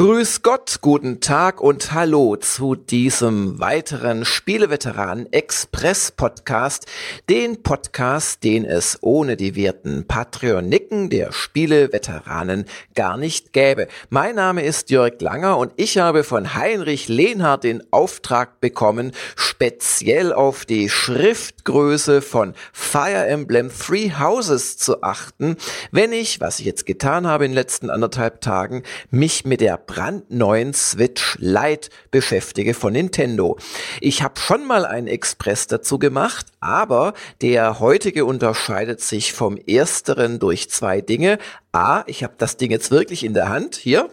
Grüß Gott, guten Tag und hallo zu diesem weiteren Spieleveteranen Express Podcast, den Podcast, den es ohne die werten Patreoniken der Spieleveteranen gar nicht gäbe. Mein Name ist Jörg Langer und ich habe von Heinrich Lehnhardt den Auftrag bekommen, speziell auf die Schriftgröße von Fire Emblem Three Houses zu achten, wenn ich, was ich jetzt getan habe in den letzten anderthalb Tagen, mich mit der brandneuen Switch Lite beschäftige von Nintendo. Ich habe schon mal einen Express dazu gemacht, aber der heutige unterscheidet sich vom ersteren durch zwei Dinge. A, ich habe das Ding jetzt wirklich in der Hand, hier,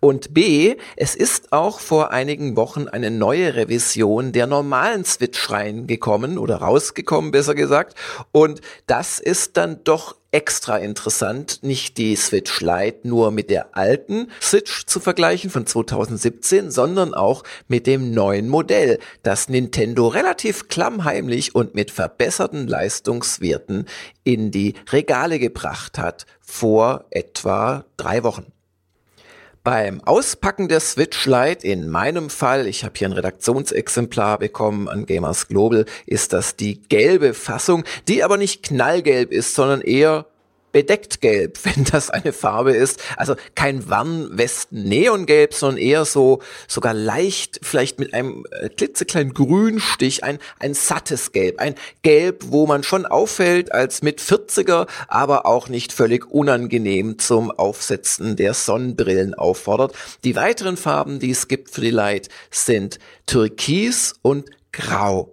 und B, es ist auch vor einigen Wochen eine neue Revision der normalen Switch reingekommen oder rausgekommen, besser gesagt. Und das ist dann doch extra interessant, nicht die Switch Lite nur mit der alten Switch zu vergleichen von 2017, sondern auch mit dem neuen Modell, das Nintendo relativ klammheimlich und mit verbesserten Leistungswerten in die Regale gebracht hat vor etwa drei Wochen. Beim Auspacken der Switch Lite, in meinem Fall, ich habe hier ein Redaktionsexemplar bekommen an Gamers Global, ist das die gelbe Fassung, die aber nicht knallgelb ist, sondern eher bedeckt gelb, wenn das eine Farbe ist. Also kein Warnwesten-Neongelb, sondern eher so sogar leicht, vielleicht mit einem äh, klitzekleinen Grünstich, ein, ein sattes Gelb. Ein Gelb, wo man schon auffällt als mit 40er, aber auch nicht völlig unangenehm zum Aufsetzen der Sonnenbrillen auffordert. Die weiteren Farben, die es gibt für die Light, sind Türkis und Grau.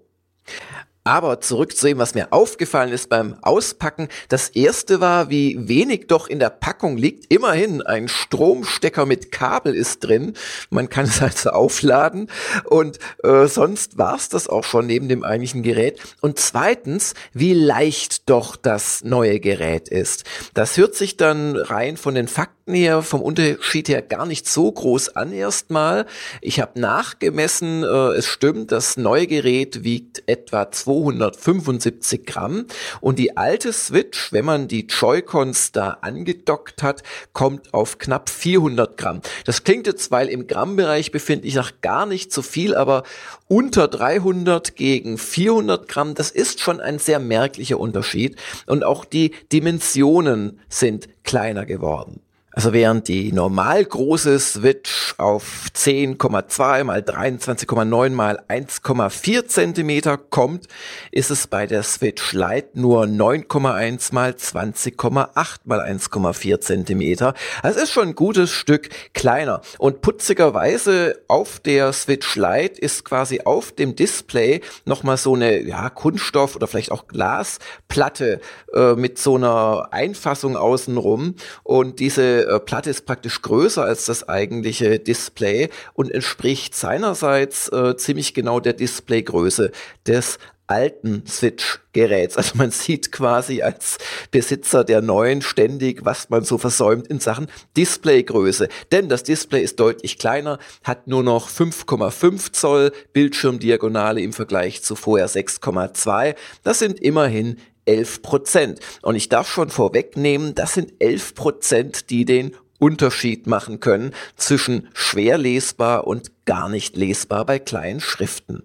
Aber zurück zu dem, was mir aufgefallen ist beim Auspacken. Das erste war, wie wenig doch in der Packung liegt. Immerhin ein Stromstecker mit Kabel ist drin. Man kann es also aufladen. Und äh, sonst war's das auch schon neben dem eigentlichen Gerät. Und zweitens, wie leicht doch das neue Gerät ist. Das hört sich dann rein von den Fakten her, vom Unterschied her gar nicht so groß an erstmal. Ich habe nachgemessen, äh, es stimmt, das neue Gerät wiegt etwa 275 Gramm und die alte Switch, wenn man die Joy-Cons da angedockt hat, kommt auf knapp 400 Gramm. Das klingt jetzt, weil im Grammbereich befinde ich nach gar nicht so viel, aber unter 300 gegen 400 Gramm, das ist schon ein sehr merklicher Unterschied und auch die Dimensionen sind kleiner geworden. Also während die normal große Switch auf 10,2 mal 23,9 mal 1,4 Zentimeter kommt, ist es bei der Switch Lite nur 9,1 mal 20,8 mal 1,4 Zentimeter. Das ist schon ein gutes Stück kleiner. Und putzigerweise auf der Switch Lite ist quasi auf dem Display nochmal so eine ja, Kunststoff oder vielleicht auch Glasplatte äh, mit so einer Einfassung außenrum. Und diese äh, Platte ist praktisch größer als das eigentliche Display und entspricht seinerseits äh, ziemlich genau der Displaygröße des alten Switch-Geräts. Also man sieht quasi als Besitzer der neuen ständig, was man so versäumt in Sachen Displaygröße. Denn das Display ist deutlich kleiner, hat nur noch 5,5 Zoll Bildschirmdiagonale im Vergleich zu vorher 6,2. Das sind immerhin 11 Prozent. Und ich darf schon vorwegnehmen, das sind 11 Prozent, die den Unterschied machen können zwischen schwer lesbar und gar nicht lesbar bei kleinen Schriften.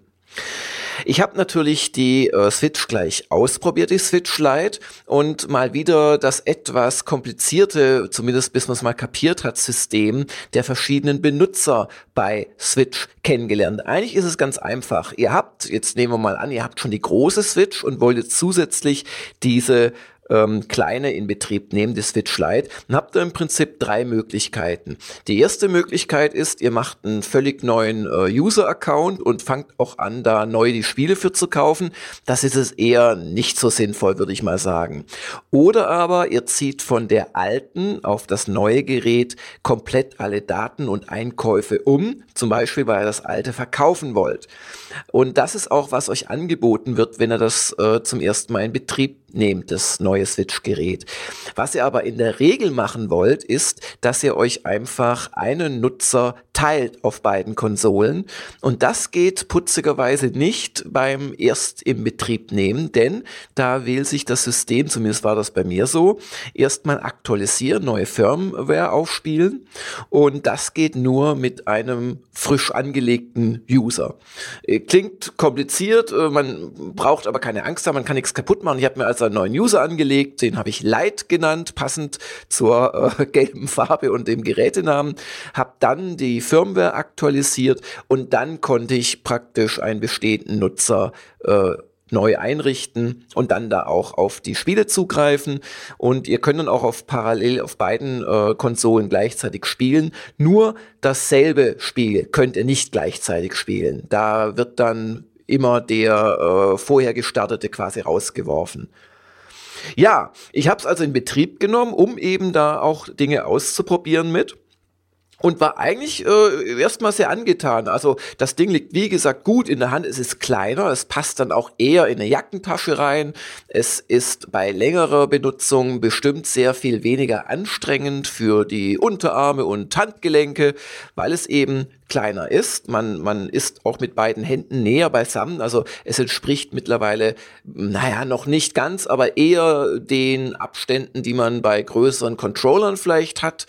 Ich habe natürlich die äh, Switch gleich ausprobiert, die Switch Lite, und mal wieder das etwas komplizierte, zumindest bis man es mal kapiert hat, System der verschiedenen Benutzer bei Switch kennengelernt. Eigentlich ist es ganz einfach. Ihr habt, jetzt nehmen wir mal an, ihr habt schon die große Switch und wollt jetzt zusätzlich diese ähm, kleine in Betrieb nehmen, die Switch Lite, dann habt ihr im Prinzip drei Möglichkeiten. Die erste Möglichkeit ist, ihr macht einen völlig neuen äh, User-Account und fangt auch an, da neu die Spiele für zu kaufen. Das ist es eher nicht so sinnvoll, würde ich mal sagen. Oder aber ihr zieht von der alten auf das neue Gerät komplett alle Daten und Einkäufe um, zum Beispiel, weil ihr das alte verkaufen wollt. Und das ist auch, was euch angeboten wird, wenn ihr das äh, zum ersten Mal in Betrieb nehmt, das neue Switch-Gerät. Was ihr aber in der Regel machen wollt, ist, dass ihr euch einfach einen Nutzer teilt auf beiden Konsolen. Und das geht putzigerweise nicht beim erst im Betrieb nehmen, denn da will sich das System, zumindest war das bei mir so, erstmal aktualisieren, neue Firmware aufspielen. Und das geht nur mit einem frisch angelegten User. Äh, klingt kompliziert, äh, man braucht aber keine Angst haben, man kann nichts kaputt machen. Ich habe mir also einen neuen User angelegt, den habe ich Light genannt, passend zur äh, gelben Farbe und dem Gerätenamen, habe dann die Firmware aktualisiert und dann konnte ich praktisch einen bestehenden Nutzer äh, neu einrichten und dann da auch auf die Spiele zugreifen. Und ihr könnt dann auch auf parallel auf beiden äh, Konsolen gleichzeitig spielen. Nur dasselbe Spiel könnt ihr nicht gleichzeitig spielen. Da wird dann immer der äh, vorher gestartete quasi rausgeworfen. Ja, ich habe es also in Betrieb genommen, um eben da auch Dinge auszuprobieren mit und war eigentlich äh, erstmal sehr angetan. Also das Ding liegt, wie gesagt, gut in der Hand. Es ist kleiner, es passt dann auch eher in eine Jackentasche rein. Es ist bei längerer Benutzung bestimmt sehr viel weniger anstrengend für die Unterarme und Handgelenke, weil es eben kleiner ist. Man, man ist auch mit beiden Händen näher beisammen. Also es entspricht mittlerweile, naja, noch nicht ganz, aber eher den Abständen, die man bei größeren Controllern vielleicht hat.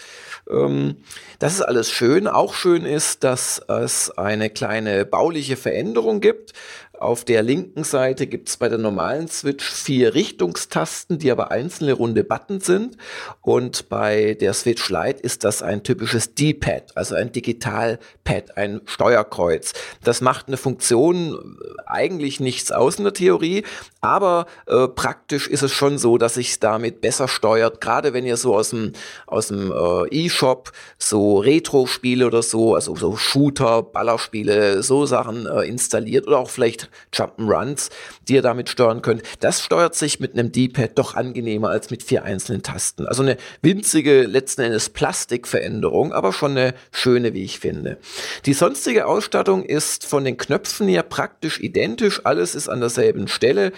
Ähm, das ist alles schön. Auch schön ist, dass es eine kleine bauliche Veränderung gibt. Auf der linken Seite gibt es bei der normalen Switch vier Richtungstasten, die aber einzelne runde Buttons sind. Und bei der Switch Lite ist das ein typisches D-Pad, also ein Digital-Pad, ein Steuerkreuz. Das macht eine Funktion äh, eigentlich nichts aus in der Theorie, aber äh, praktisch ist es schon so, dass sich damit besser steuert. Gerade wenn ihr so aus dem, aus dem äh, E-Shop so Retro-Spiele oder so, also so Shooter, Ballerspiele, so Sachen äh, installiert oder auch vielleicht Jump'n'Runs, die ihr damit steuern könnt. Das steuert sich mit einem D-Pad doch angenehmer als mit vier einzelnen Tasten. Also eine winzige, letzten Endes Plastikveränderung, aber schon eine schöne, wie ich finde. Die sonstige Ausstattung ist von den Knöpfen her praktisch identisch. Alles ist an derselben Stelle.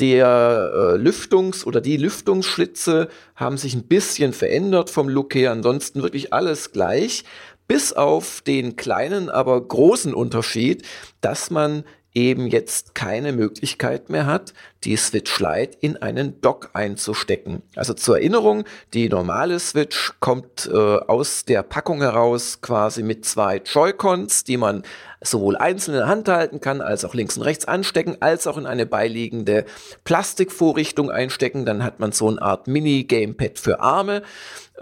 Der äh, Lüftungs- oder die Lüftungsschlitze haben sich ein bisschen verändert vom Look her. Ansonsten wirklich alles gleich. Bis auf den kleinen, aber großen Unterschied, dass man eben jetzt keine Möglichkeit mehr hat, die Switch Lite in einen Dock einzustecken. Also zur Erinnerung, die normale Switch kommt äh, aus der Packung heraus quasi mit zwei Joy-Cons, die man sowohl einzeln in der Hand halten kann, als auch links und rechts anstecken, als auch in eine beiliegende Plastikvorrichtung einstecken. Dann hat man so eine Art Mini-Gamepad für Arme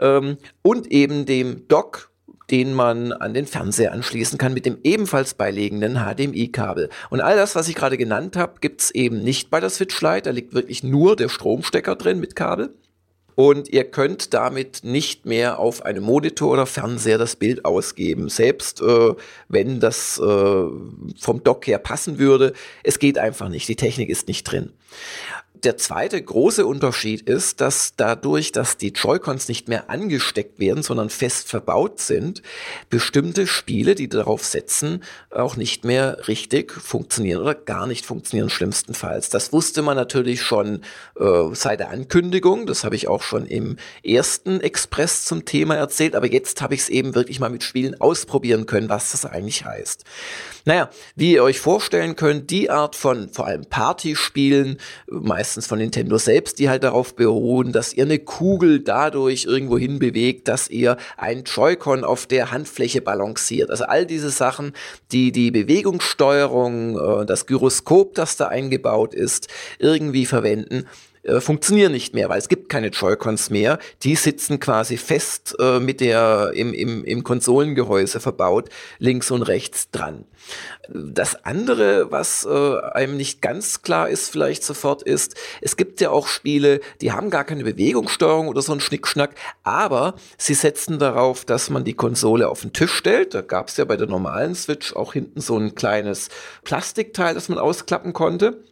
ähm, und eben dem Dock den man an den Fernseher anschließen kann mit dem ebenfalls beilegenden HDMI-Kabel. Und all das, was ich gerade genannt habe, gibt es eben nicht bei der Switch Lite. Da liegt wirklich nur der Stromstecker drin mit Kabel. Und ihr könnt damit nicht mehr auf einem Monitor oder Fernseher das Bild ausgeben. Selbst äh, wenn das äh, vom Dock her passen würde, es geht einfach nicht. Die Technik ist nicht drin der zweite große Unterschied ist, dass dadurch, dass die Joy-Cons nicht mehr angesteckt werden, sondern fest verbaut sind, bestimmte Spiele, die darauf setzen, auch nicht mehr richtig funktionieren oder gar nicht funktionieren, schlimmstenfalls. Das wusste man natürlich schon äh, seit der Ankündigung. Das habe ich auch schon im ersten Express zum Thema erzählt. Aber jetzt habe ich es eben wirklich mal mit Spielen ausprobieren können, was das eigentlich heißt. Naja, wie ihr euch vorstellen könnt, die Art von vor allem Partyspielen, meistens von Nintendo selbst, die halt darauf beruhen, dass ihr eine Kugel dadurch irgendwo hin bewegt, dass ihr ein Joy-Con auf der Handfläche balanciert. Also all diese Sachen, die die Bewegungssteuerung, äh, das Gyroskop, das da eingebaut ist, irgendwie verwenden äh, funktionieren nicht mehr, weil es gibt keine Joy-Cons mehr. Die sitzen quasi fest äh, mit der im, im, im Konsolengehäuse verbaut, links und rechts dran. Das andere, was äh, einem nicht ganz klar ist, vielleicht sofort ist, es gibt ja auch Spiele, die haben gar keine Bewegungssteuerung oder so ein Schnickschnack, aber sie setzen darauf, dass man die Konsole auf den Tisch stellt. Da gab es ja bei der normalen Switch auch hinten so ein kleines Plastikteil, das man ausklappen konnte.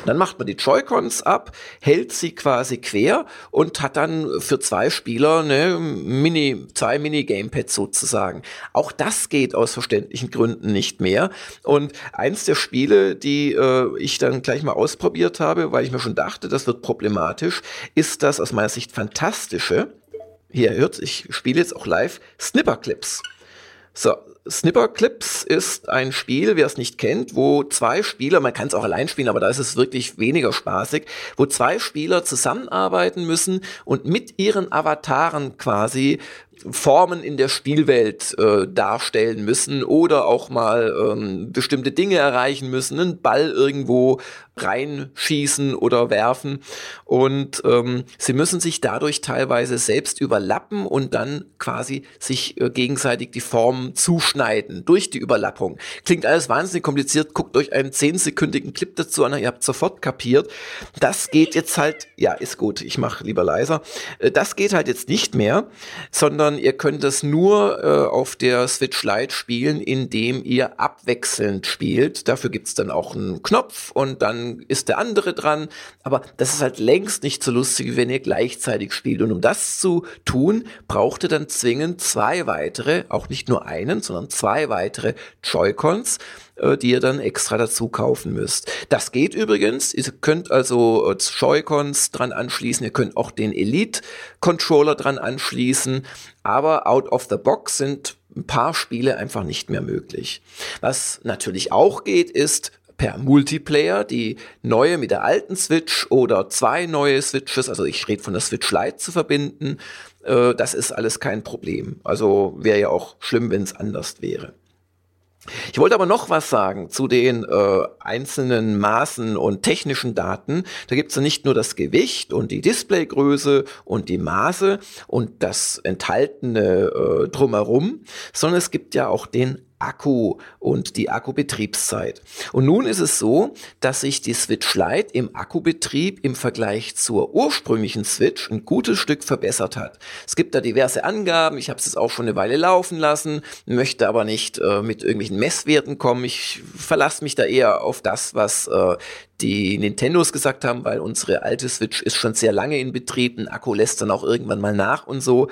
Und dann macht man die Joy-Cons ab, hält sie quasi quer und hat dann für zwei Spieler eine Mini, zwei Mini-Gamepads sozusagen. Auch das geht aus verständlichen Gründen nicht mehr. Und eins der Spiele, die äh, ich dann gleich mal ausprobiert habe, weil ich mir schon dachte, das wird problematisch, ist das aus meiner Sicht fantastische. Hier hört, ich spiele jetzt auch live Snipper Clips. So, Snipper Clips ist ein Spiel, wer es nicht kennt, wo zwei Spieler, man kann es auch allein spielen, aber da ist es wirklich weniger spaßig, wo zwei Spieler zusammenarbeiten müssen und mit ihren Avataren quasi Formen in der Spielwelt äh, darstellen müssen oder auch mal ähm, bestimmte Dinge erreichen müssen, einen Ball irgendwo reinschießen oder werfen. Und ähm, sie müssen sich dadurch teilweise selbst überlappen und dann quasi sich äh, gegenseitig die Formen zuschneiden durch die Überlappung. Klingt alles wahnsinnig kompliziert. Guckt euch einen zehnsekündigen Clip dazu an, ihr habt sofort kapiert. Das geht jetzt halt, ja, ist gut, ich mache lieber leiser. Äh, das geht halt jetzt nicht mehr, sondern ihr könnt es nur äh, auf der Switch Lite spielen, indem ihr abwechselnd spielt. Dafür gibt es dann auch einen Knopf und dann ist der andere dran. Aber das ist halt längst nicht so lustig, wenn ihr gleichzeitig spielt. Und um das zu tun, braucht ihr dann zwingend zwei weitere, auch nicht nur einen, sondern zwei weitere Joy-Cons äh, die ihr dann extra dazu kaufen müsst. Das geht übrigens. Ihr könnt also äh, Joy-Cons dran anschließen. Ihr könnt auch den Elite-Controller dran anschließen. Aber out of the box sind ein paar Spiele einfach nicht mehr möglich. Was natürlich auch geht, ist per Multiplayer die neue mit der alten Switch oder zwei neue Switches, also ich rede von der Switch Lite zu verbinden. Äh, das ist alles kein Problem. Also wäre ja auch schlimm, wenn es anders wäre. Ich wollte aber noch was sagen zu den äh, einzelnen Maßen und technischen Daten. Da gibt es ja nicht nur das Gewicht und die Displaygröße und die Maße und das enthaltene äh, drumherum, sondern es gibt ja auch den Akku und die Akkubetriebszeit. Und nun ist es so, dass sich die Switch Lite im Akkubetrieb im Vergleich zur ursprünglichen Switch ein gutes Stück verbessert hat. Es gibt da diverse Angaben, ich habe es auch schon eine Weile laufen lassen, möchte aber nicht äh, mit irgendwelchen Messwerten kommen. Ich verlasse mich da eher auf das, was äh, die Nintendos gesagt haben, weil unsere alte Switch ist schon sehr lange in Betrieb, ein Akku lässt dann auch irgendwann mal nach und so.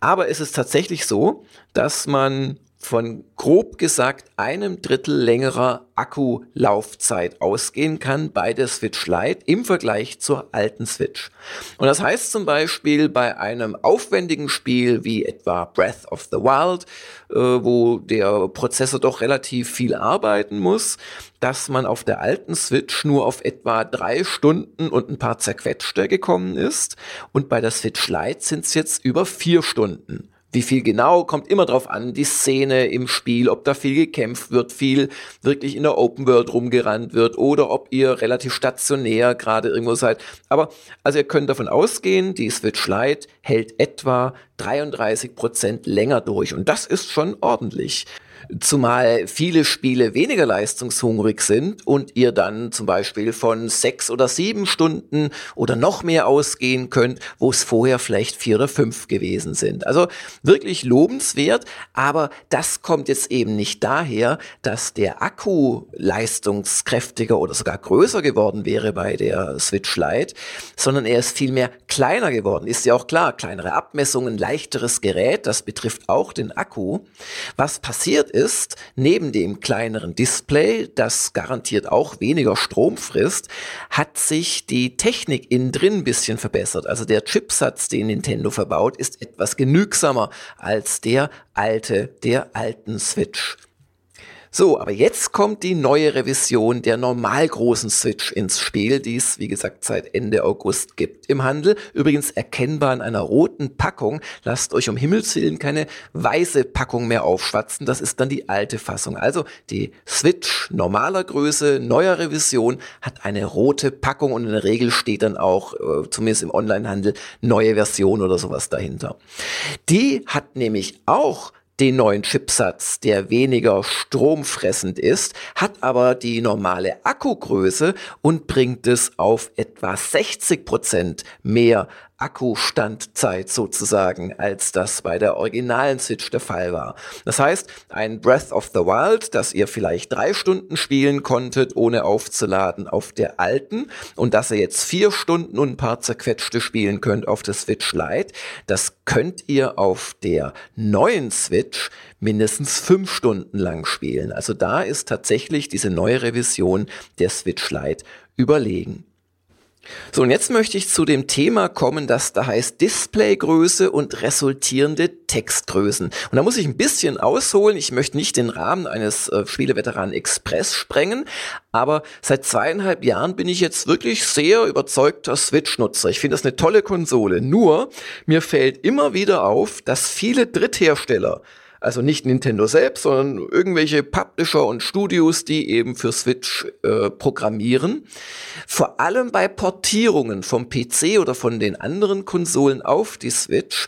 Aber es ist tatsächlich so, dass man von grob gesagt einem Drittel längerer Akkulaufzeit ausgehen kann bei der Switch Lite im Vergleich zur alten Switch. Und das heißt zum Beispiel bei einem aufwendigen Spiel wie etwa Breath of the Wild, äh, wo der Prozessor doch relativ viel arbeiten muss, dass man auf der alten Switch nur auf etwa drei Stunden und ein paar zerquetschte gekommen ist und bei der Switch Lite sind es jetzt über vier Stunden. Wie viel genau, kommt immer drauf an, die Szene im Spiel, ob da viel gekämpft wird, viel wirklich in der Open World rumgerannt wird oder ob ihr relativ stationär gerade irgendwo seid. Aber also ihr könnt davon ausgehen, die Switch Lite hält etwa 33 Prozent länger durch und das ist schon ordentlich. Zumal viele Spiele weniger leistungshungrig sind und ihr dann zum Beispiel von sechs oder sieben Stunden oder noch mehr ausgehen könnt, wo es vorher vielleicht vier oder fünf gewesen sind. Also wirklich lobenswert, aber das kommt jetzt eben nicht daher, dass der Akku leistungskräftiger oder sogar größer geworden wäre bei der Switch Lite, sondern er ist vielmehr kleiner geworden. Ist ja auch klar, kleinere Abmessungen, leichteres Gerät, das betrifft auch den Akku. Was passiert ist, neben dem kleineren Display, das garantiert auch weniger Strom frisst, hat sich die Technik innen drin ein bisschen verbessert. Also der Chipsatz, den Nintendo verbaut, ist etwas genügsamer als der alte, der alten Switch. So, aber jetzt kommt die neue Revision der normal großen Switch ins Spiel, die es, wie gesagt, seit Ende August gibt im Handel. Übrigens erkennbar in einer roten Packung. Lasst euch um Himmels Willen keine weiße Packung mehr aufschwatzen. Das ist dann die alte Fassung. Also die Switch normaler Größe, neuer Revision, hat eine rote Packung und in der Regel steht dann auch, äh, zumindest im Onlinehandel, neue Version oder sowas dahinter. Die hat nämlich auch den neuen Chipsatz, der weniger stromfressend ist, hat aber die normale Akkugröße und bringt es auf etwa 60 Prozent mehr Akkustandzeit sozusagen, als das bei der originalen Switch der Fall war. Das heißt, ein Breath of the Wild, das ihr vielleicht drei Stunden spielen konntet, ohne aufzuladen auf der alten und dass ihr jetzt vier Stunden und ein paar zerquetschte spielen könnt auf der Switch Lite, das könnt ihr auf der neuen Switch mindestens fünf Stunden lang spielen. Also da ist tatsächlich diese neue Revision der Switch Lite überlegen. So, und jetzt möchte ich zu dem Thema kommen, das da heißt Displaygröße und resultierende Textgrößen. Und da muss ich ein bisschen ausholen. Ich möchte nicht den Rahmen eines äh, Spieleveteranen Express sprengen, aber seit zweieinhalb Jahren bin ich jetzt wirklich sehr überzeugter Switch-Nutzer. Ich finde das eine tolle Konsole. Nur, mir fällt immer wieder auf, dass viele Dritthersteller also nicht Nintendo selbst, sondern irgendwelche Publisher und Studios, die eben für Switch äh, programmieren. Vor allem bei Portierungen vom PC oder von den anderen Konsolen auf die Switch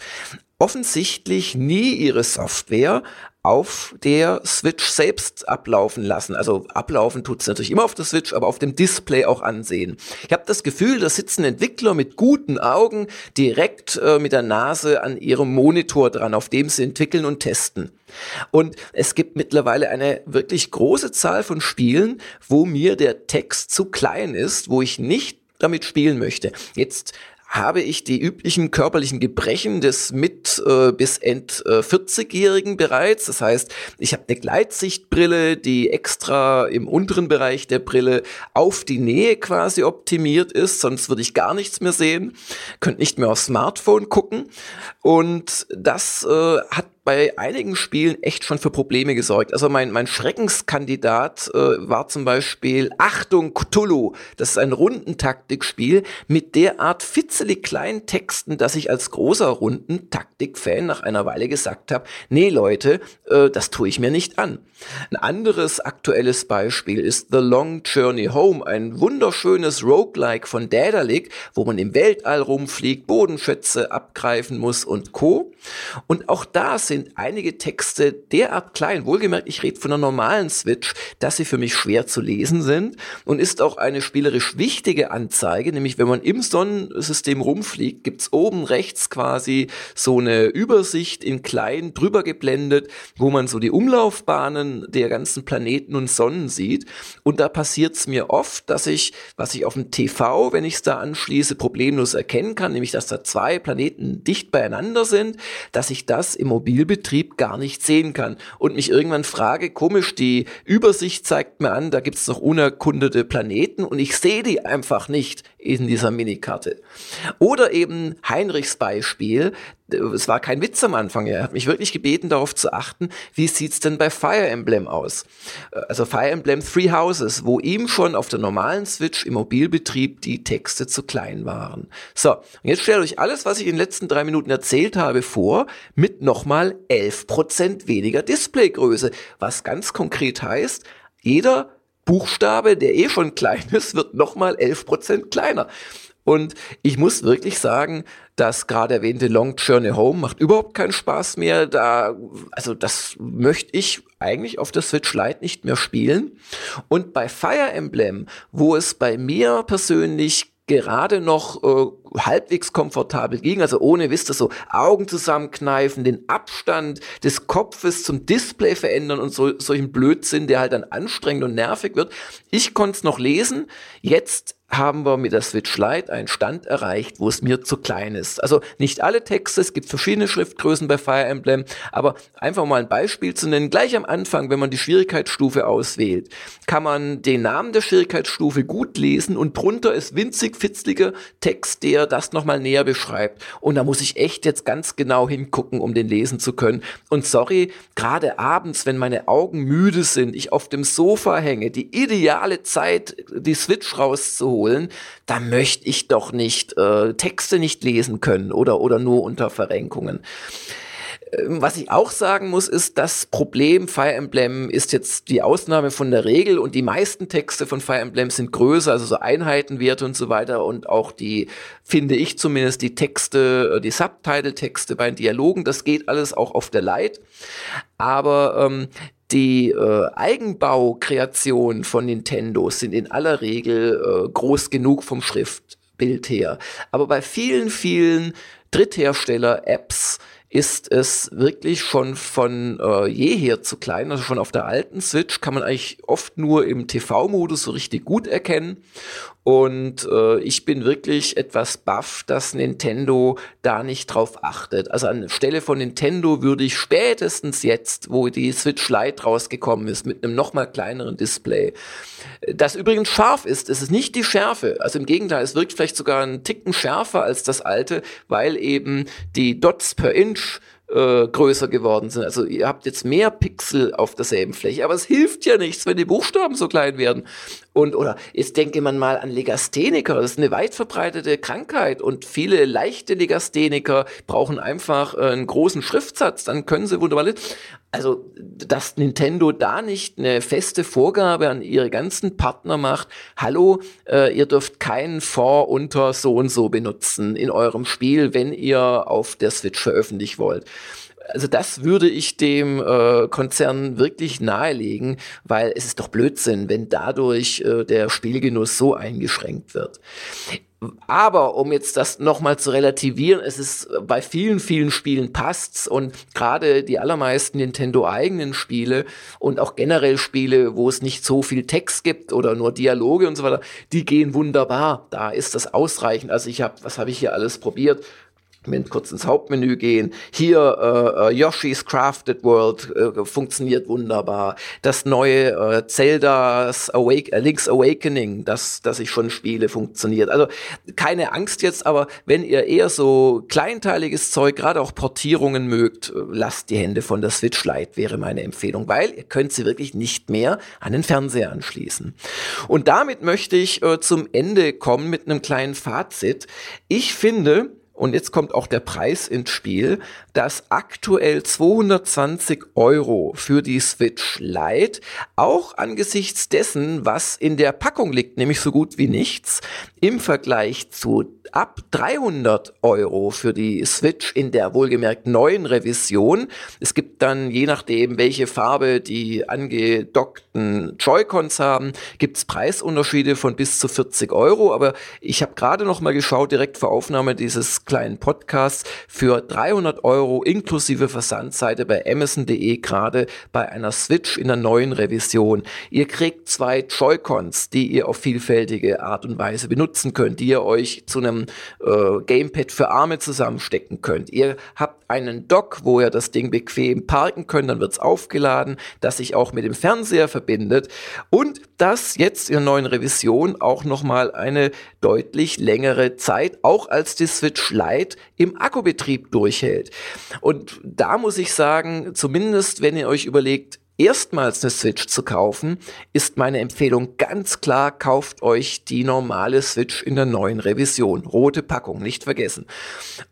offensichtlich nie ihre Software auf der Switch selbst ablaufen lassen. Also ablaufen tut es natürlich immer auf der Switch, aber auf dem Display auch ansehen. Ich habe das Gefühl, da sitzen Entwickler mit guten Augen direkt äh, mit der Nase an ihrem Monitor dran, auf dem sie entwickeln und testen. Und es gibt mittlerweile eine wirklich große Zahl von Spielen, wo mir der Text zu klein ist, wo ich nicht damit spielen möchte. Jetzt habe ich die üblichen körperlichen Gebrechen des mit äh, bis end äh, 40-Jährigen bereits. Das heißt, ich habe eine Gleitsichtbrille, die extra im unteren Bereich der Brille auf die Nähe quasi optimiert ist, sonst würde ich gar nichts mehr sehen, könnte nicht mehr aufs Smartphone gucken. Und das äh, hat bei einigen Spielen echt schon für Probleme gesorgt. Also mein, mein Schreckenskandidat äh, war zum Beispiel Achtung Cthulhu. Das ist ein Rundentaktikspiel mit derart fitzelig kleinen Texten, dass ich als großer Rundentaktik-Fan nach einer Weile gesagt habe, nee Leute, äh, das tue ich mir nicht an. Ein anderes aktuelles Beispiel ist The Long Journey Home, ein wunderschönes Roguelike von Daedalic, wo man im Weltall rumfliegt, Bodenschätze abgreifen muss und Co. Und auch da sind sind einige Texte derart klein, wohlgemerkt, ich rede von einer normalen Switch, dass sie für mich schwer zu lesen sind und ist auch eine spielerisch wichtige Anzeige, nämlich wenn man im Sonnensystem rumfliegt, gibt's oben rechts quasi so eine Übersicht in klein drüber geblendet, wo man so die Umlaufbahnen der ganzen Planeten und Sonnen sieht. Und da passiert's mir oft, dass ich, was ich auf dem TV, wenn ich es da anschließe, problemlos erkennen kann, nämlich dass da zwei Planeten dicht beieinander sind, dass ich das im Mobil Spielbetrieb gar nicht sehen kann und mich irgendwann frage, komisch, die Übersicht zeigt mir an, da gibt es noch unerkundete Planeten und ich sehe die einfach nicht in dieser Minikarte. Oder eben Heinrichs Beispiel, es war kein Witz am Anfang, er hat mich wirklich gebeten, darauf zu achten, wie sieht's denn bei Fire Emblem aus? Also Fire Emblem Three Houses, wo ihm schon auf der normalen Switch im Mobilbetrieb die Texte zu klein waren. So, und jetzt stellt euch alles, was ich in den letzten drei Minuten erzählt habe, vor, mit nochmal 11% weniger Displaygröße, was ganz konkret heißt, jeder Buchstabe, der eh schon klein ist, wird nochmal 11% kleiner. Und ich muss wirklich sagen, das gerade erwähnte Long Journey Home macht überhaupt keinen Spaß mehr. Da, also das möchte ich eigentlich auf der Switch Lite nicht mehr spielen. Und bei Fire Emblem, wo es bei mir persönlich gerade noch äh, halbwegs komfortabel ging, also ohne, wisst ihr, so Augen zusammenkneifen, den Abstand des Kopfes zum Display verändern und so, solchen Blödsinn, der halt dann anstrengend und nervig wird. Ich konnte es noch lesen, jetzt haben wir mit der Switch Lite einen Stand erreicht, wo es mir zu klein ist. Also nicht alle Texte, es gibt verschiedene Schriftgrößen bei Fire Emblem, aber einfach mal ein Beispiel zu nennen. Gleich am Anfang, wenn man die Schwierigkeitsstufe auswählt, kann man den Namen der Schwierigkeitsstufe gut lesen und drunter ist winzig fitzliger Text, der das nochmal näher beschreibt. Und da muss ich echt jetzt ganz genau hingucken, um den lesen zu können. Und sorry, gerade abends, wenn meine Augen müde sind, ich auf dem Sofa hänge, die ideale Zeit, die Switch rauszuholen, holen, da möchte ich doch nicht äh, Texte nicht lesen können oder, oder nur unter Verrenkungen. Ähm, was ich auch sagen muss, ist, das Problem Fire Emblem ist jetzt die Ausnahme von der Regel und die meisten Texte von Fire Emblem sind größer, also so Einheitenwerte und so weiter und auch die, finde ich zumindest, die Texte, äh, die Subtitle-Texte bei den Dialogen, das geht alles auch auf der Light. Aber ähm, die äh, Eigenbaukreationen von Nintendo sind in aller Regel äh, groß genug vom Schrift Bild her. Aber bei vielen, vielen Dritthersteller-Apps ist es wirklich schon von äh, jeher zu klein. Also schon auf der alten Switch kann man eigentlich oft nur im TV-Modus so richtig gut erkennen. Und äh, ich bin wirklich etwas baff, dass Nintendo da nicht drauf achtet. Also anstelle von Nintendo würde ich spätestens jetzt, wo die Switch Lite rausgekommen ist, mit einem noch mal kleineren Display, das übrigens scharf ist, es ist nicht die Schärfe. Also im Gegenteil, es wirkt vielleicht sogar einen Ticken schärfer als das alte, weil eben die Dots per Inch äh, größer geworden sind. Also ihr habt jetzt mehr Pixel auf derselben Fläche, aber es hilft ja nichts, wenn die Buchstaben so klein werden. Und oder jetzt denke man mal an Legastheniker, das ist eine weit verbreitete Krankheit. Und viele leichte Legastheniker brauchen einfach äh, einen großen Schriftsatz, dann können sie wunderbar. Also, dass Nintendo da nicht eine feste Vorgabe an ihre ganzen Partner macht, hallo, äh, ihr dürft keinen Fond unter so und so benutzen in eurem Spiel, wenn ihr auf der Switch veröffentlichen wollt also das würde ich dem äh, Konzern wirklich nahelegen, weil es ist doch Blödsinn, wenn dadurch äh, der Spielgenuss so eingeschränkt wird. Aber um jetzt das nochmal zu relativieren, es ist bei vielen, vielen Spielen passt's und gerade die allermeisten Nintendo eigenen Spiele und auch generell Spiele, wo es nicht so viel Text gibt oder nur Dialoge und so weiter, die gehen wunderbar. Da ist das ausreichend. Also ich habe, was habe ich hier alles probiert? Mit kurz ins Hauptmenü gehen. Hier äh, äh, Yoshi's Crafted World äh, funktioniert wunderbar. Das neue äh, Zelda's Awake, äh, Link's Awakening, das, das ich schon spiele, funktioniert. Also keine Angst jetzt, aber wenn ihr eher so kleinteiliges Zeug, gerade auch Portierungen mögt, äh, lasst die Hände von der Switch Lite, wäre meine Empfehlung, weil ihr könnt sie wirklich nicht mehr an den Fernseher anschließen. Und damit möchte ich äh, zum Ende kommen mit einem kleinen Fazit. Ich finde, und jetzt kommt auch der Preis ins Spiel, dass aktuell 220 Euro für die Switch Lite. Auch angesichts dessen, was in der Packung liegt, nämlich so gut wie nichts, im Vergleich zu ab 300 Euro für die Switch in der wohlgemerkt neuen Revision. Es gibt dann, je nachdem, welche Farbe die angedockten Joy-Cons haben, gibt es Preisunterschiede von bis zu 40 Euro. Aber ich habe gerade noch mal geschaut, direkt vor Aufnahme dieses kleinen Podcasts, für 300 Euro inklusive Versandseite bei Amazon.de gerade bei einer Switch in der neuen Revision. Ihr kriegt zwei Joy-Cons, die ihr auf vielfältige Art und Weise benutzen könnt, die ihr euch zu einem äh, Gamepad für Arme zusammenstecken könnt. Ihr habt einen Dock, wo ihr das Ding bequem parken könnt, dann wird es aufgeladen, das sich auch mit dem Fernseher verbindet und das jetzt in der neuen Revision auch nochmal eine deutlich längere Zeit, auch als die Switch Lite im Akkubetrieb durchhält. Und da muss ich sagen, zumindest wenn ihr euch überlegt, erstmals eine Switch zu kaufen, ist meine Empfehlung ganz klar, kauft euch die normale Switch in der neuen Revision. Rote Packung, nicht vergessen.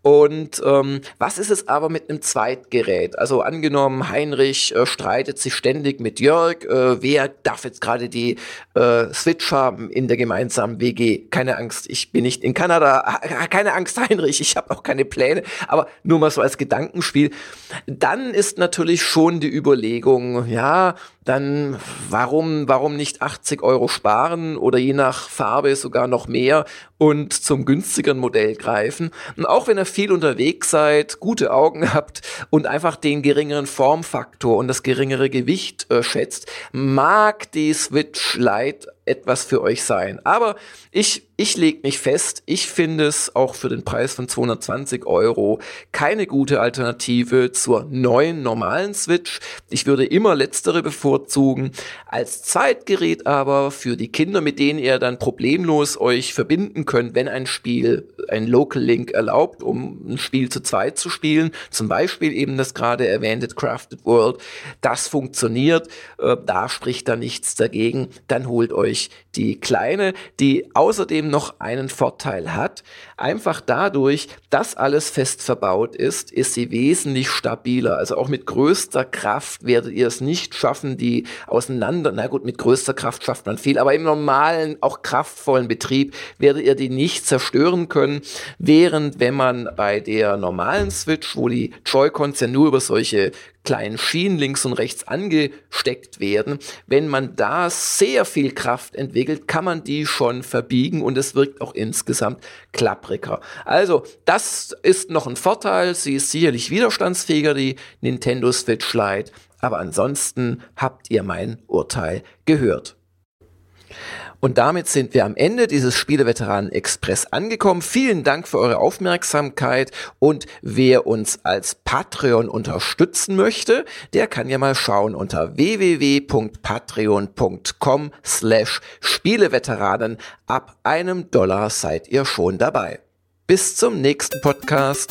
Und ähm, was ist es aber mit einem Zweitgerät? Also angenommen, Heinrich äh, streitet sich ständig mit Jörg, äh, wer darf jetzt gerade die äh, Switch haben in der gemeinsamen WG? Keine Angst, ich bin nicht in Kanada. Keine Angst, Heinrich, ich habe auch keine Pläne, aber nur mal so als Gedankenspiel. Dann ist natürlich schon die Überlegung, ja, dann warum, warum nicht 80 Euro sparen oder je nach Farbe sogar noch mehr und zum günstigeren Modell greifen. Und auch wenn ihr viel unterwegs seid, gute Augen habt und einfach den geringeren Formfaktor und das geringere Gewicht äh, schätzt, mag die Switch Lite etwas für euch sein. Aber ich, ich lege mich fest, ich finde es auch für den Preis von 220 Euro keine gute Alternative zur neuen normalen Switch. Ich würde immer letztere bevorzugen. Als Zeitgerät aber für die Kinder, mit denen ihr dann problemlos euch verbinden könnt, wenn ein Spiel ein Local Link erlaubt, um ein Spiel zu zweit zu spielen, zum Beispiel eben das gerade erwähnte Crafted World, das funktioniert, äh, da spricht da nichts dagegen, dann holt euch die kleine, die außerdem noch einen Vorteil hat. Einfach dadurch, dass alles fest verbaut ist, ist sie wesentlich stabiler. Also auch mit größter Kraft werdet ihr es nicht schaffen, die auseinander, na gut, mit größter Kraft schafft man viel, aber im normalen, auch kraftvollen Betrieb werdet ihr die nicht zerstören können. Während wenn man bei der normalen Switch, wo die Joy-Cons ja nur über solche kleinen Schienen links und rechts angesteckt werden. Wenn man da sehr viel Kraft entwickelt, kann man die schon verbiegen und es wirkt auch insgesamt klappriger. Also, das ist noch ein Vorteil. Sie ist sicherlich widerstandsfähiger, die Nintendo Switch Lite. Aber ansonsten habt ihr mein Urteil gehört. Und damit sind wir am Ende dieses Spieleveteranen Express angekommen. Vielen Dank für eure Aufmerksamkeit und wer uns als Patreon unterstützen möchte, der kann ja mal schauen unter www.patreon.com slash Spieleveteranen. Ab einem Dollar seid ihr schon dabei. Bis zum nächsten Podcast.